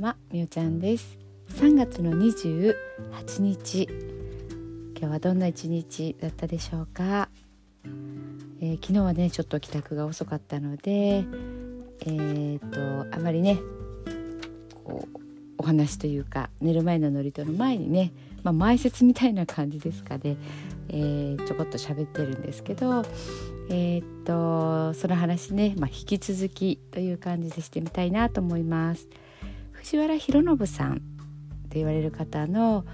んはみおちゃんです。3月の28日。今日はどんな一日だったでしょうか、えー、昨日はねちょっと帰宅が遅かったのでえー、とあまりねこうお話というか寝る前の祝詞の前にね、まあ、前説みたいな感じですかね、えー、ちょこっと喋ってるんですけどえー、っとその話ね、まあ、引き続きという感じでしてみたいなと思います。藤原弘信さんって言われる方の、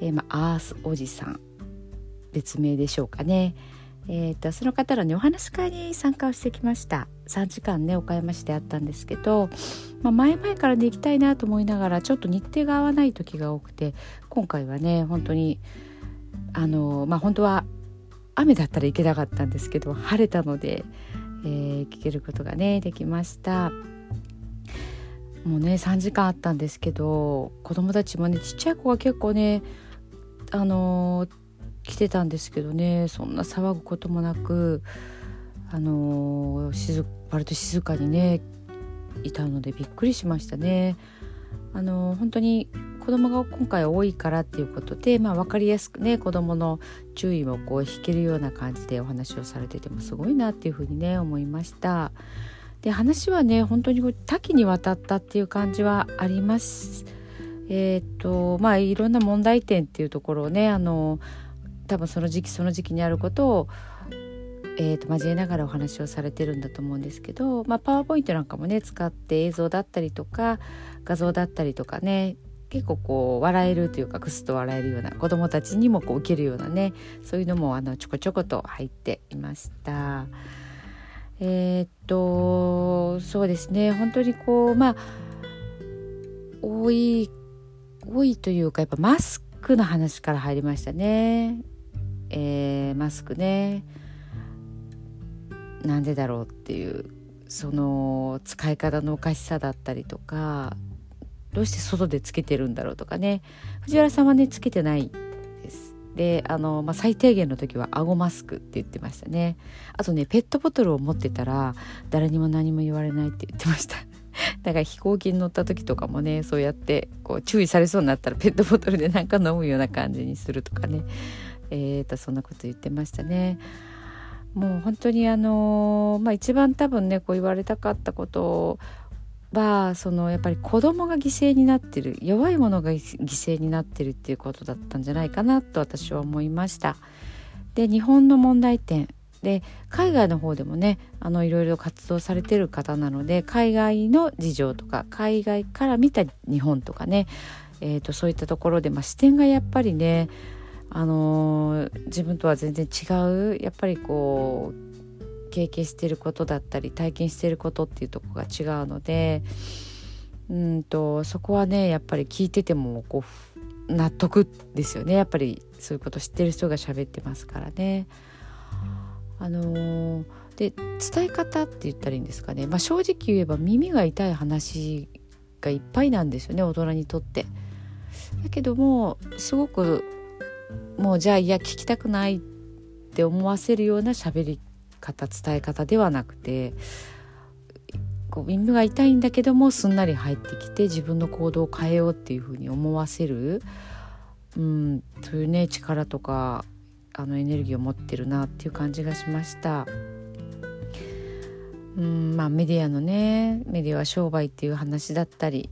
えー、ま、アースおじさん別名でしょうかね。えーと、その方のねお話し会に参加をしてきました3時間ね岡山市であったんですけど、ま、前々からで行きたいなと思いながらちょっと日程が合わない時が多くて今回はね本当にあのまあ本当は雨だったら行けなかったんですけど晴れたので、えー、聞けることがねできましたもうね3時間あったんですけど子供たちもねちっちゃい子が結構ねあの、来てたんですけどねそんな騒ぐこともなくあの、静割と静かにねいたのでびっくりしましたね。あのー、本当に子供が今回多いからっていうことで、まあ、分かりやすくね子供の注意をこう引けるような感じでお話をされててもすごいなっていうふうにね思いました。で話はね本当に多岐にわたったっていう感じはあります。えっ、とまあいろんな問題点っていうところをねあの多分その時期その時期にあることをえーと、交えながらお話をされてるんだと思うんですけど、まあ、パワーポイントなんかもね使って映像だったりとか画像だったりとかね結構こう笑えるというかクスと笑えるような子どもたちにもこう受けるようなねそういうのもあのちょこちょこと入っていました。えー、っとそうですね。本当にこうまあ多い多いというかやっぱマスクの話から入りましたね。えー、マスクね。なんでだろうっていうその使い方のおかしさだったりとかどうして外でつけてるんだろうとかね。藤原さんはねつけてないであの、まあ、最低限の時は顎マスクって言ってましたね。あとねペットボトルを持ってたら誰にも何も言われないって言ってました。だから飛行機に乗った時とかもねそうやってこう注意されそうになったらペットボトルでなんか飲むような感じにするとかね。えーとそんなこと言ってましたね。もう本当にあのまあ一番多分ねこう言われたかったことはそのやっぱり子供が犠牲になってる弱い者が犠牲になってるっていうことだったんじゃないかなと私は思いました。で日本の問題点で海外の方でもねあのいろいろ活動されてる方なので海外の事情とか海外から見た日本とかね、えーと、そういったところで、まあ、視点がやっぱりね、あのー、自分とは全然違うやっぱりこう経験してることだったり体験してることっていうとこが違うのでうんとそこはねやっぱり聞いててもこう納得ですよねやっぱりそういうこと知ってる人が喋ってますからね。あのー、で伝え方って言ったらいいんですかね、まあ、正直言えば耳が痛い話がいっぱいなんですよね大人にとって。だけどもすごくもうじゃあいや聞きたくないって思わせるような喋り方伝え方ではなくてこう耳が痛いんだけどもすんなり入ってきて自分の行動を変えようっていうふうに思わせる、うん、そういうね力とかあのエネルギーを持ってるなっていう感じがしました。うんまあ、メディアのねメディアは商売っていう話だったり、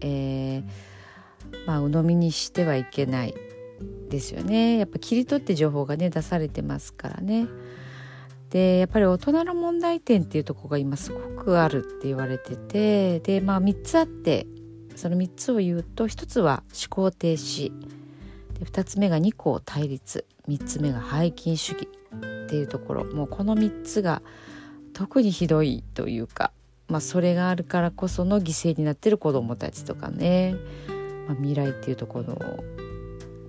えーまあ、鵜呑みにしてはいけないですよねやっぱ切り取って情報がね出されてますからね。でやっぱり大人の問題点っていうとこが今すごくあるって言われててでまあ3つあってその3つを言うと1つは思考停止。で2つ目が二項対立。3つ目が背筋主義っていうところ。もうこの3つが特にひどいというか、まあ、それがあるからこその犠牲になってる子どもたちとかね、まあ、未来っていうところ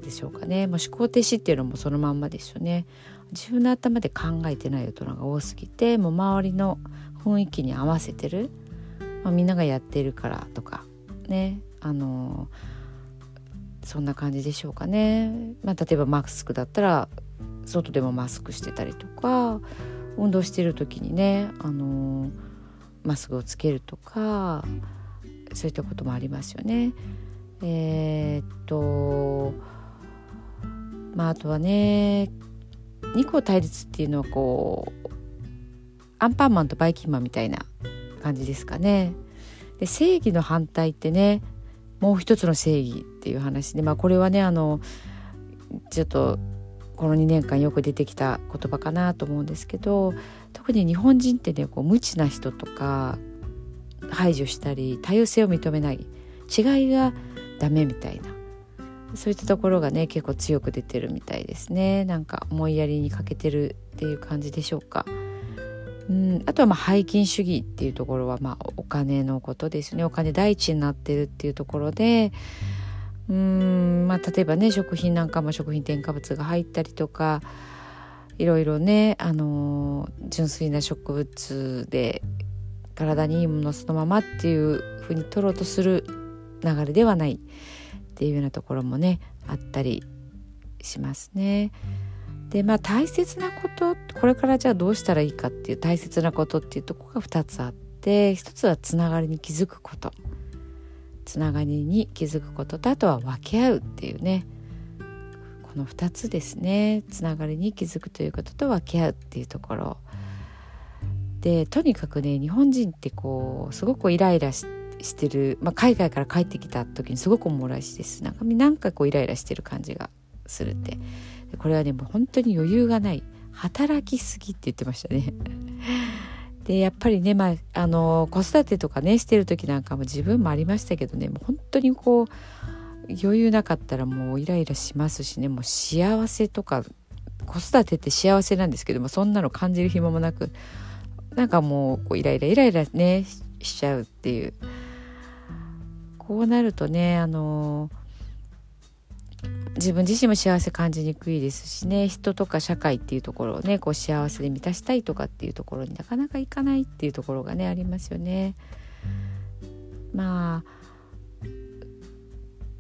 でしょうかね、まあ、思考停止っていうのもそのまんまですよね。自分の頭で考えてない大人が多すぎてもう周りの雰囲気に合わせてる、まあ、みんながやってるからとかね。あのそんな感じでしょうかね、まあ、例えばマスクだったら外でもマスクしてたりとか運動してる時にねあのマスクをつけるとかそういったこともありますよね。えー、っとまああとはね二項対立っていうのはこうアンパンマンとバイキンマンみたいな感じですかね。で正義の反対ってねもう一つの正義っていう話でまあこれはねあのちょっとこの2年間よく出てきた言葉かなと思うんですけど特に日本人ってねこう無知な人とか排除したり多様性を認めない違いがダメみたいなそういったところがね結構強く出てるみたいですね。なんか思いやりに欠けてるっていう感じでしょうか。うん、あとはまあ背筋主義っていうところはまあお金のことですね。お金第一になってるっていうところでうんまあ例えばね食品なんかも食品添加物が入ったりとかいろいろね、あの、純粋な植物で体にいいものそのままっていうふうに取ろうとする流れではない。っていうようなところもねあったりしますね。でまあ大切なことこれからじゃあどうしたらいいかっていう大切なことっていうとこが2つあって1つはつながりに気づくこと。つながりに気づくこと。とあとは分け合うっていうね。この2つですね。つながりに気づくということと分け合うっていうところ。でとにかくね日本人ってこうすごくイライラしてる、まあ、海外から帰ってきた時にすごくおもらしですなんかなんかこうイライラしてる感じがするって。これはねもう本当に余裕がない。働きすぎって言ってましたね。でやっぱりねまああの子育てとかねしてる時なんかも自分もありましたけどねもう本当にこう余裕なかったらもうイライラしますしね。もう幸せとか子育てって幸せなんですけどもそんなの感じる暇もなくなんかもうこうイライライライラねしちゃうっていうこうなるとねあの自分自身も幸せ感じにくいですしね人とか社会っていうところをねこう幸せで満たしたいとかっていうところになかなかいかないっていうところがねありますよね。まあ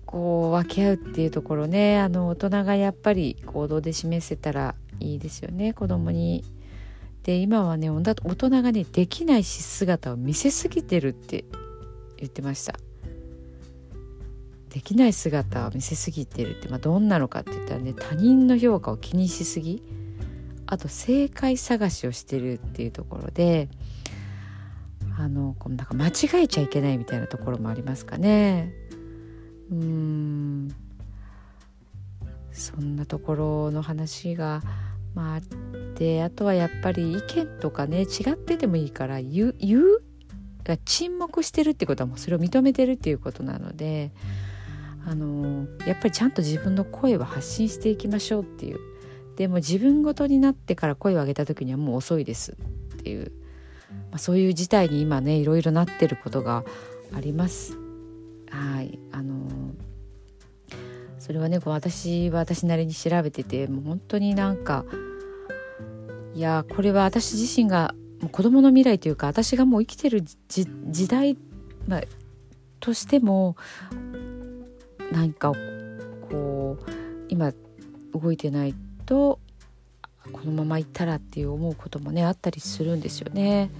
こう分け合うっていうところねあの大人がやっぱり行動で示せたらいいですよね子供に。で今はね大人がねできないし姿を見せすぎてるって言ってました。できない姿を見せすぎてるって、まあ、どんなのかって言ったらね他人の評価を気にしすぎあと正解探しをしてるっていうところであのこうなんか間違えちゃいけないみたいなところもありますかね。うんそんなところの話が、まあ、ってあとはやっぱり意見とかね違っててもいいから言う言うが沈黙してるってことはもうそれを認めてるっていうことなので。あのやっぱりちゃんと自分の声を発信していきましょうっていう。でも自分ごとになってから声を上げた時にはもう遅いですっていう、まあ、そういう事態に今ねいろいろなってることがあります。はい。あのそれはねこう私は私なりに調べててもう本当になんかいやこれは私自身がもう子供の未来というか私がもう生きてる時代、まあ、としても何かこう今動いてないとこのまま行ったらっていう思うこともねあったりするんですよね。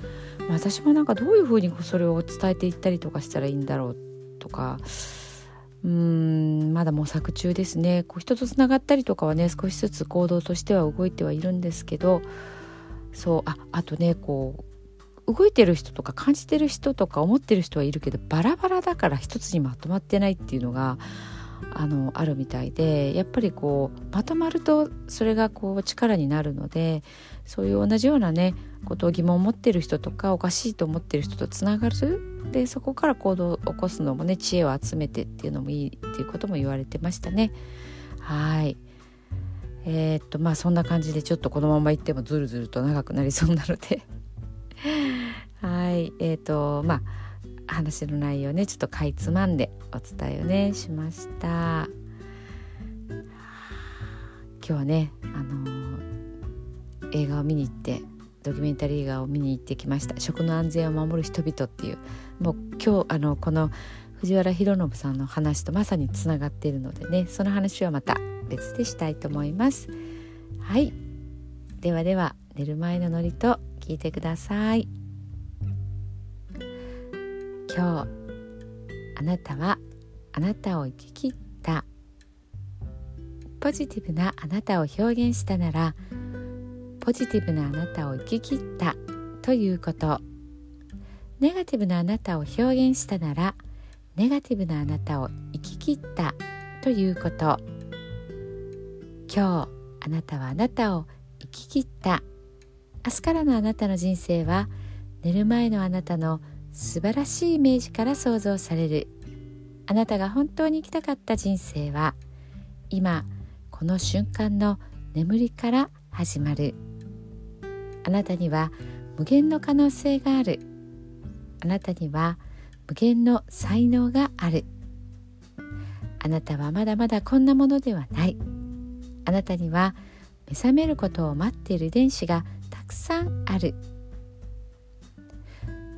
私もなんかどういうふうにそれを伝えていったりとかしたらいいんだろうとかうーんまだ模索中ですねこう人とつながったりとかはね少しずつ行動としては動いてはいるんですけどそうああとねこう動いてる人とか感じてる人とか思ってる人はいるけどバラバラだから一つにまとまってないっていうのがあのあるみたいでやっぱりこうまとまるとそれがこう力になるのでそういう同じようなねことを疑問を持ってる人とかおかしいと思ってる人とつながる。でそこから行動を起こすのもね知恵を集めてっていうのもいいっていうことも言われてましたね。はい。えー、っとまあそんな感じでちょっとこのままいってもずるずると長くなりそうなので。はいえー、っとまあ話の内容ねちょっとかいつまんでお伝えをねしました。今日はねあの、映画を見に行ってドキュメンタリー映画を見に行ってきました。食の安全を守る人々っていうもう今日あのこの藤原弘信さんの話とまさにつながっているのでねその話はまた別でしたいと思います。はい。ではでは寝る前のノリと聞いてください。今日あなたはあなたを生き切った。ポジティブなあなたを表現したならポジティブなあなたを生き切った。ということ。ネガティブなあなたを表現したならネガティブなあなたを生き切った。ということ。今日あなたはあなたを生き切った。明日からのあなたの人生は寝る前のあなたの素晴らしいイメージから想像される。あなたが本当に生きたかった人生は今この瞬間の眠りから始まる。あなたには無限の可能性がある。あなたには無限の才能がある。あなたはまだまだこんなものではない。あなたには目覚めることを待っている遺伝子がたくさんある。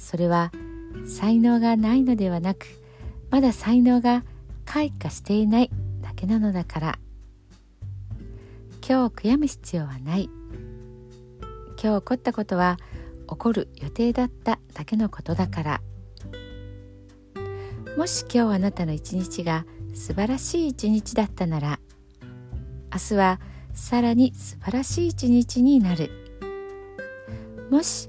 それは才能がないのではなくまだ才能が開花していないだけなのだから。今日悔やむ必要はない。今日起こったことは起こる予定だっただけのことだから。もし今日あなたの一日が素晴らしい一日だったなら明日はさらに素晴らしい一日になる。もし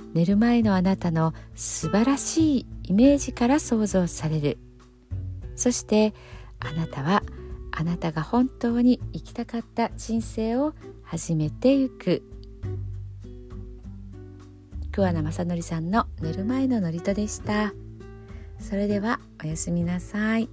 寝る前のあなたの素晴らしいイメージから想像される。そしてあなたはあなたが本当に生きたかった人生を始めてゆく。桑名正則さんの寝る前の祝詞でした。それではおやすみなさい。